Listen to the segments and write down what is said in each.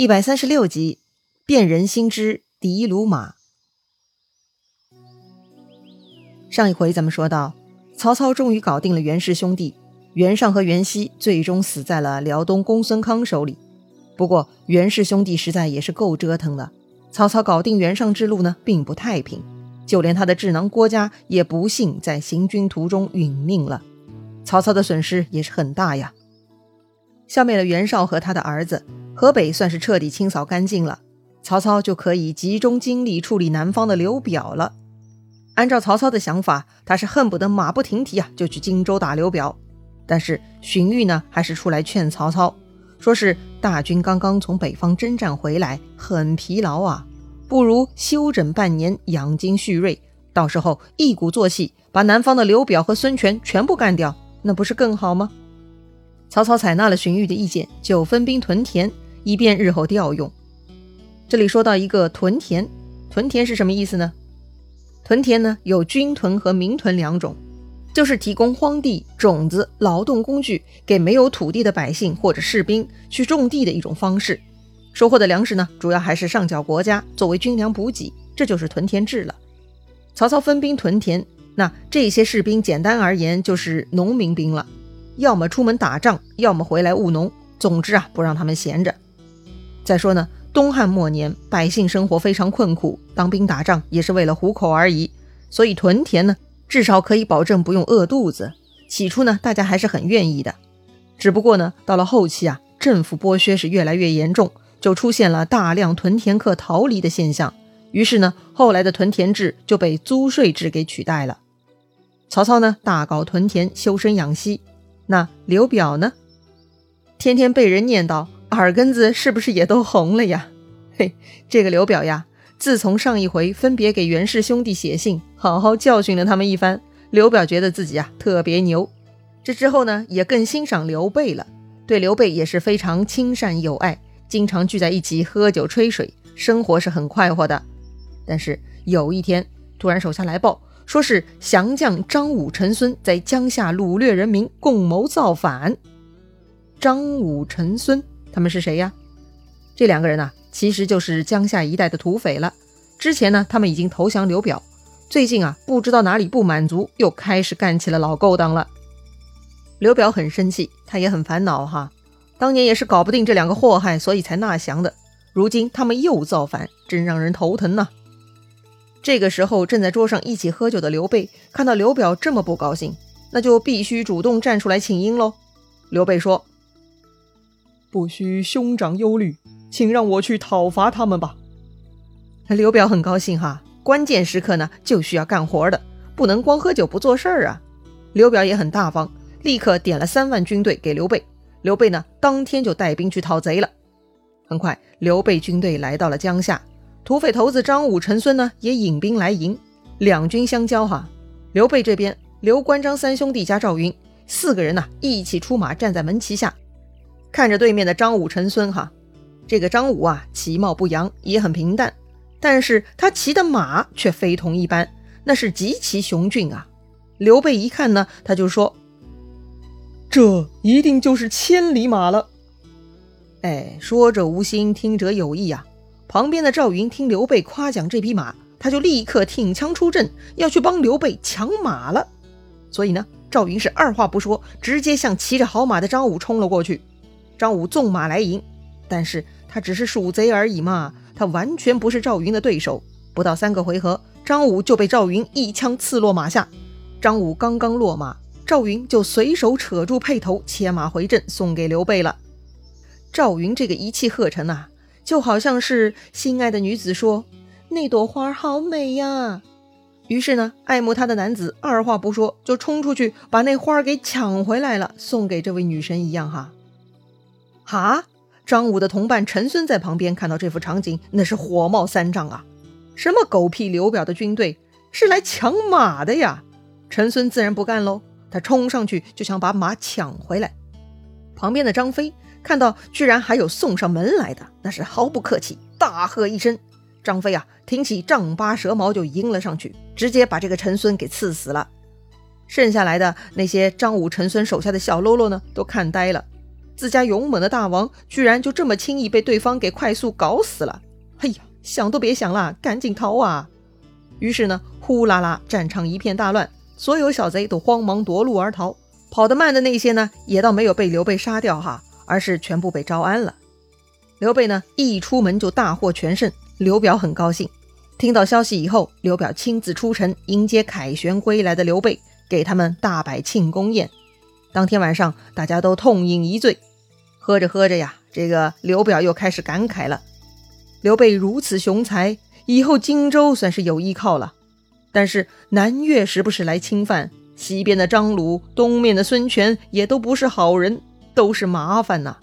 一百三十六集，辨人心之狄鲁马。上一回咱们说到，曹操终于搞定了袁氏兄弟，袁尚和袁熙最终死在了辽东公孙康手里。不过袁氏兄弟实在也是够折腾的，曹操搞定袁尚之路呢，并不太平，就连他的智囊郭嘉也不幸在行军途中殒命了。曹操的损失也是很大呀，消灭了袁绍和他的儿子。河北算是彻底清扫干净了，曹操就可以集中精力处理南方的刘表了。按照曹操的想法，他是恨不得马不停蹄啊就去荆州打刘表。但是荀彧呢，还是出来劝曹操，说是大军刚刚从北方征战回来，很疲劳啊，不如休整半年，养精蓄锐，到时候一鼓作气把南方的刘表和孙权全部干掉，那不是更好吗？曹操采纳了荀彧的意见，就分兵屯田。以便日后调用。这里说到一个屯田，屯田是什么意思呢？屯田呢有军屯和民屯两种，就是提供荒地、种子、劳动工具给没有土地的百姓或者士兵去种地的一种方式。收获的粮食呢，主要还是上缴国家作为军粮补给，这就是屯田制了。曹操分兵屯田，那这些士兵简单而言就是农民兵了，要么出门打仗，要么回来务农，总之啊，不让他们闲着。再说呢，东汉末年，百姓生活非常困苦，当兵打仗也是为了糊口而已，所以屯田呢，至少可以保证不用饿肚子。起初呢，大家还是很愿意的，只不过呢，到了后期啊，政府剥削是越来越严重，就出现了大量屯田客逃离的现象。于是呢，后来的屯田制就被租税制给取代了。曹操呢，大搞屯田，修身养息。那刘表呢，天天被人念叨。耳根子是不是也都红了呀？嘿，这个刘表呀，自从上一回分别给袁氏兄弟写信，好好教训了他们一番，刘表觉得自己啊特别牛。这之后呢，也更欣赏刘备了，对刘备也是非常亲善友爱，经常聚在一起喝酒吹水，生活是很快活的。但是有一天，突然手下来报，说是降将张武、陈孙在江夏掳掠人民，共谋造反。张武、陈孙。他们是谁呀？这两个人呢，其实就是江夏一带的土匪了。之前呢，他们已经投降刘表，最近啊，不知道哪里不满足，又开始干起了老勾当了。刘表很生气，他也很烦恼哈。当年也是搞不定这两个祸害，所以才纳降的。如今他们又造反，真让人头疼呐。这个时候，正在桌上一起喝酒的刘备看到刘表这么不高兴，那就必须主动站出来请缨喽。刘备说。不需兄长忧虑，请让我去讨伐他们吧。刘表很高兴哈，关键时刻呢就需要干活的，不能光喝酒不做事儿啊。刘表也很大方，立刻点了三万军队给刘备。刘备呢，当天就带兵去讨贼了。很快，刘备军队来到了江夏，土匪头子张武、陈孙呢也引兵来迎。两军相交哈，刘备这边，刘关张三兄弟加赵云四个人呢一起出马，站在门旗下。看着对面的张武、陈孙，哈，这个张武啊，其貌不扬，也很平淡，但是他骑的马却非同一般，那是极其雄峻啊。刘备一看呢，他就说：“这一定就是千里马了。”哎，说者无心，听者有意啊。旁边的赵云听刘备夸奖这匹马，他就立刻挺枪出阵，要去帮刘备抢马了。所以呢，赵云是二话不说，直接向骑着好马的张武冲了过去。张武纵马来迎，但是他只是鼠贼而已嘛，他完全不是赵云的对手。不到三个回合，张武就被赵云一枪刺落马下。张武刚刚落马，赵云就随手扯住辔头，牵马回阵，送给刘备了。赵云这个一气呵成啊，就好像是心爱的女子说：“那朵花好美呀。”于是呢，爱慕他的男子二话不说就冲出去把那花给抢回来了，送给这位女神一样哈。哈！张武的同伴陈孙在旁边看到这幅场景，那是火冒三丈啊！什么狗屁刘表的军队是来抢马的呀？陈孙自然不干喽，他冲上去就想把马抢回来。旁边的张飞看到居然还有送上门来的，那是毫不客气，大喝一声。张飞啊，挺起丈八蛇矛就迎了上去，直接把这个陈孙给刺死了。剩下来的那些张武、陈孙手下的小喽啰呢，都看呆了。自家勇猛的大王居然就这么轻易被对方给快速搞死了！哎呀，想都别想了，赶紧逃啊！于是呢，呼啦啦，战场一片大乱，所有小贼都慌忙夺路而逃。跑得慢的那些呢，也倒没有被刘备杀掉哈，而是全部被招安了。刘备呢，一出门就大获全胜，刘表很高兴。听到消息以后，刘表亲自出城迎接凯旋归来的刘备，给他们大摆庆功宴。当天晚上，大家都痛饮一醉，喝着喝着呀，这个刘表又开始感慨了：刘备如此雄才，以后荆州算是有依靠了。但是南越时不时来侵犯，西边的张鲁，东面的孙权，也都不是好人，都是麻烦呐。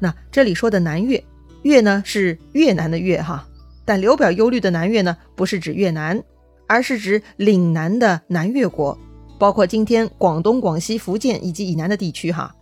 那这里说的南越，越呢是越南的越哈。但刘表忧虑的南越呢，不是指越南，而是指岭南的南越国，包括今天广东、广西、福建以及以南的地区哈。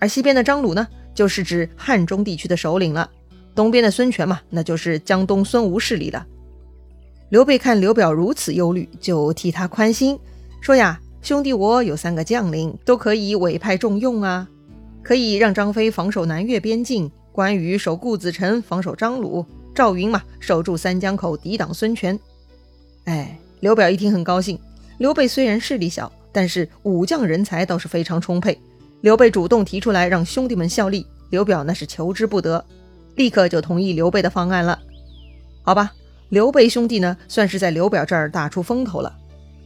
而西边的张鲁呢，就是指汉中地区的首领了。东边的孙权嘛，那就是江东孙吴势力了。刘备看刘表如此忧虑，就替他宽心，说呀：“兄弟，我有三个将领，都可以委派重用啊，可以让张飞防守南越边境，关羽守固子城，防守张鲁。”赵云嘛，守住三江口，抵挡孙权。哎，刘表一听很高兴。刘备虽然势力小，但是武将人才倒是非常充沛。刘备主动提出来让兄弟们效力，刘表那是求之不得，立刻就同意刘备的方案了。好吧，刘备兄弟呢，算是在刘表这儿打出风头了。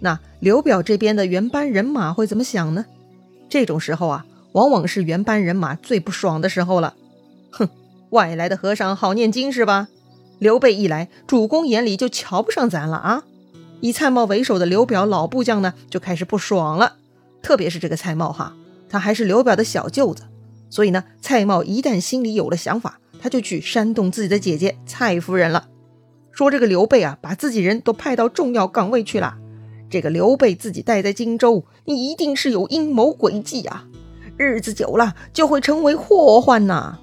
那刘表这边的原班人马会怎么想呢？这种时候啊，往往是原班人马最不爽的时候了。哼，外来的和尚好念经是吧？刘备一来，主公眼里就瞧不上咱了啊！以蔡瑁为首的刘表老部将呢，就开始不爽了。特别是这个蔡瑁哈，他还是刘表的小舅子，所以呢，蔡瑁一旦心里有了想法，他就去煽动自己的姐姐蔡夫人了，说这个刘备啊，把自己人都派到重要岗位去了。这个刘备自己待在荆州，你一定是有阴谋诡计啊！日子久了就会成为祸患呐。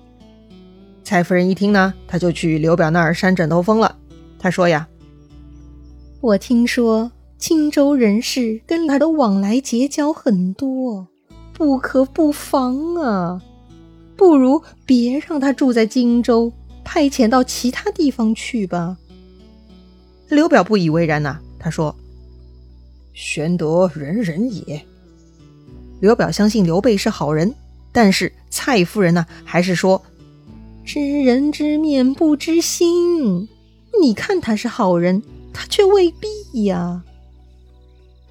蔡夫人一听呢，她就去刘表那儿扇枕头风了。她说呀：“我听说荆州人士跟他的往来结交很多，不可不防啊！不如别让他住在荆州，派遣到其他地方去吧。”刘表不以为然呐，他说：“玄德仁人也。”刘表相信刘备是好人，但是蔡夫人呢，还是说。知人知面不知心，你看他是好人，他却未必呀。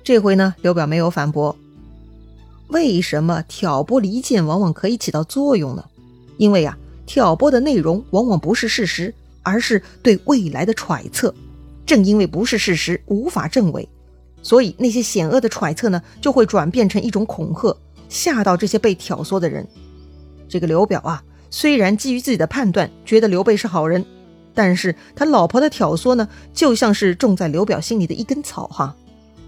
这回呢，刘表没有反驳。为什么挑拨离间往往可以起到作用呢？因为啊，挑拨的内容往往不是事实，而是对未来的揣测。正因为不是事实，无法证伪，所以那些险恶的揣测呢，就会转变成一种恐吓，吓到这些被挑唆的人。这个刘表啊。虽然基于自己的判断觉得刘备是好人，但是他老婆的挑唆呢，就像是种在刘表心里的一根草哈。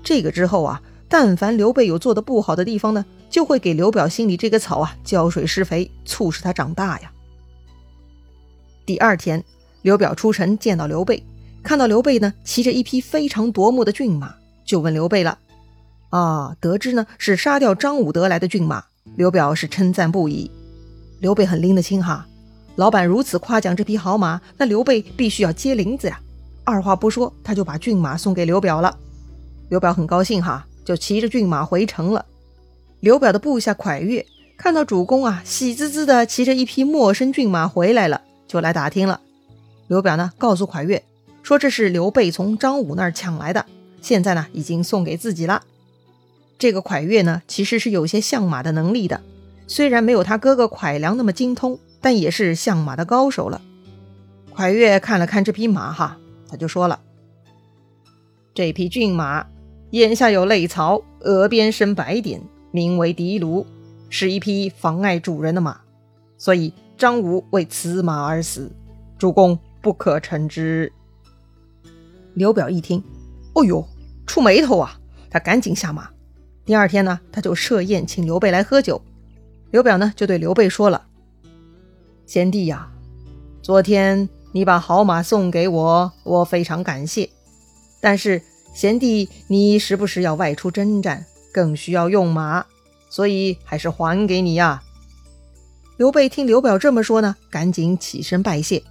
这个之后啊，但凡刘备有做的不好的地方呢，就会给刘表心里这个草啊浇水施肥，促使他长大呀。第二天，刘表出城见到刘备，看到刘备呢骑着一匹非常夺目的骏马，就问刘备了。啊，得知呢是杀掉张武得来的骏马，刘表是称赞不已。刘备很拎得清哈，老板如此夸奖这匹好马，那刘备必须要接林子呀。二话不说，他就把骏马送给刘表了。刘表很高兴哈，就骑着骏马回城了。刘表的部下蒯越看到主公啊，喜滋滋的骑着一匹陌生骏马回来了，就来打听了。刘表呢，告诉蒯越说这是刘备从张武那儿抢来的，现在呢已经送给自己了。这个蒯越呢，其实是有些相马的能力的。虽然没有他哥哥蒯良那么精通，但也是相马的高手了。蒯越看了看这匹马，哈，他就说了：“这匹骏马眼下有泪槽，额边生白点，名为的卢，是一匹妨碍主人的马，所以张武为此马而死，主公不可乘之。”刘表一听，哦呦，触眉头啊！他赶紧下马。第二天呢，他就设宴请刘备来喝酒。刘表呢，就对刘备说了：“贤弟呀，昨天你把好马送给我，我非常感谢。但是贤弟你时不时要外出征战，更需要用马，所以还是还给你呀。”刘备听刘表这么说呢，赶紧起身拜谢。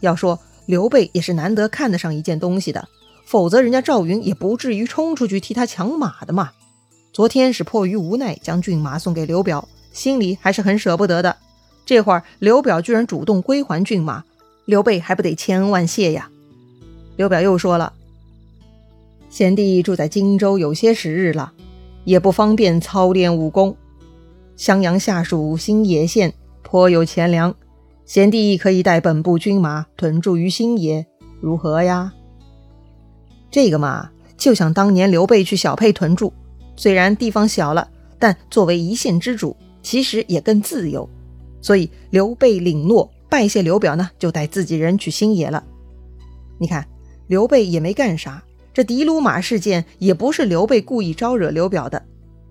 要说刘备也是难得看得上一件东西的，否则人家赵云也不至于冲出去替他抢马的嘛。昨天是迫于无奈将骏马送给刘表，心里还是很舍不得的。这会儿刘表居然主动归还骏马，刘备还不得千恩万谢呀？刘表又说了：“贤弟住在荆州有些时日了，也不方便操练武功。襄阳下属新野县颇有钱粮，贤弟可以带本部军马屯驻于新野，如何呀？”这个嘛，就像当年刘备去小沛屯驻，虽然地方小了，但作为一县之主，其实也更自由。所以刘备领诺拜谢刘表呢，就带自己人去新野了。你看，刘备也没干啥，这的卢马事件也不是刘备故意招惹刘表的，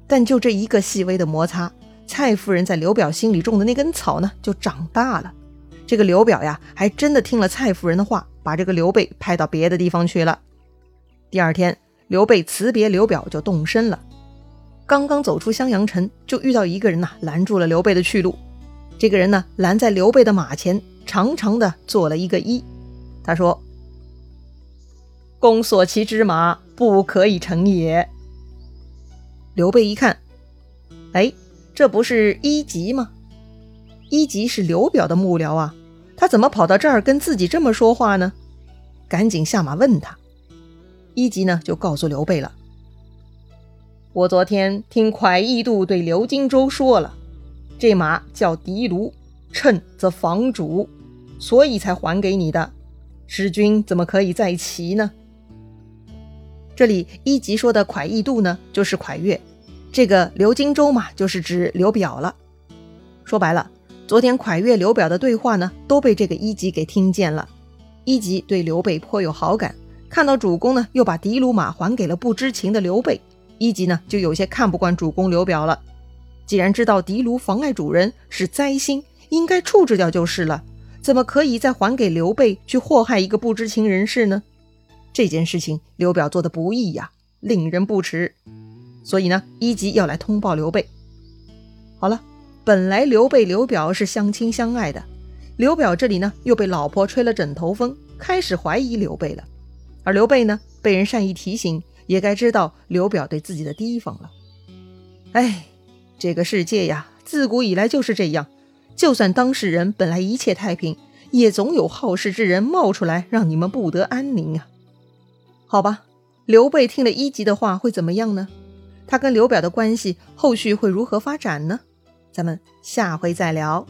但就这一个细微的摩擦，蔡夫人在刘表心里种的那根草呢，就长大了。这个刘表呀，还真的听了蔡夫人的话，把这个刘备派到别的地方去了。第二天，刘备辞别刘表就动身了。刚刚走出襄阳城，就遇到一个人呐，拦住了刘备的去路。这个人呢，拦在刘备的马前，长长的做了一个揖。他说：“公所骑之马，不可以乘也。”刘备一看，哎，这不是一级吗？一级是刘表的幕僚啊，他怎么跑到这儿跟自己这么说话呢？赶紧下马问他。一级呢，就告诉刘备了：“我昨天听蒯义度对刘荆州说了。”这马叫狄卢，趁则房主，所以才还给你的。使君怎么可以再骑呢？这里一级说的蒯义度呢，就是蒯越。这个刘荆州嘛，就是指刘表了。说白了，昨天蒯越、刘表的对话呢，都被这个一级给听见了。一级对刘备颇有好感，看到主公呢，又把狄卢马还给了不知情的刘备，一级呢，就有些看不惯主公刘表了。既然知道狄卢妨碍主人是灾星，应该处置掉就是了，怎么可以再还给刘备去祸害一个不知情人士呢？这件事情刘表做的不易呀，令人不齿。所以呢，一级要来通报刘备。好了，本来刘备刘表是相亲相爱的，刘表这里呢又被老婆吹了枕头风，开始怀疑刘备了。而刘备呢，被人善意提醒，也该知道刘表对自己的提防了。哎。这个世界呀，自古以来就是这样。就算当事人本来一切太平，也总有好事之人冒出来，让你们不得安宁啊。好吧，刘备听了一级的话会怎么样呢？他跟刘表的关系后续会如何发展呢？咱们下回再聊。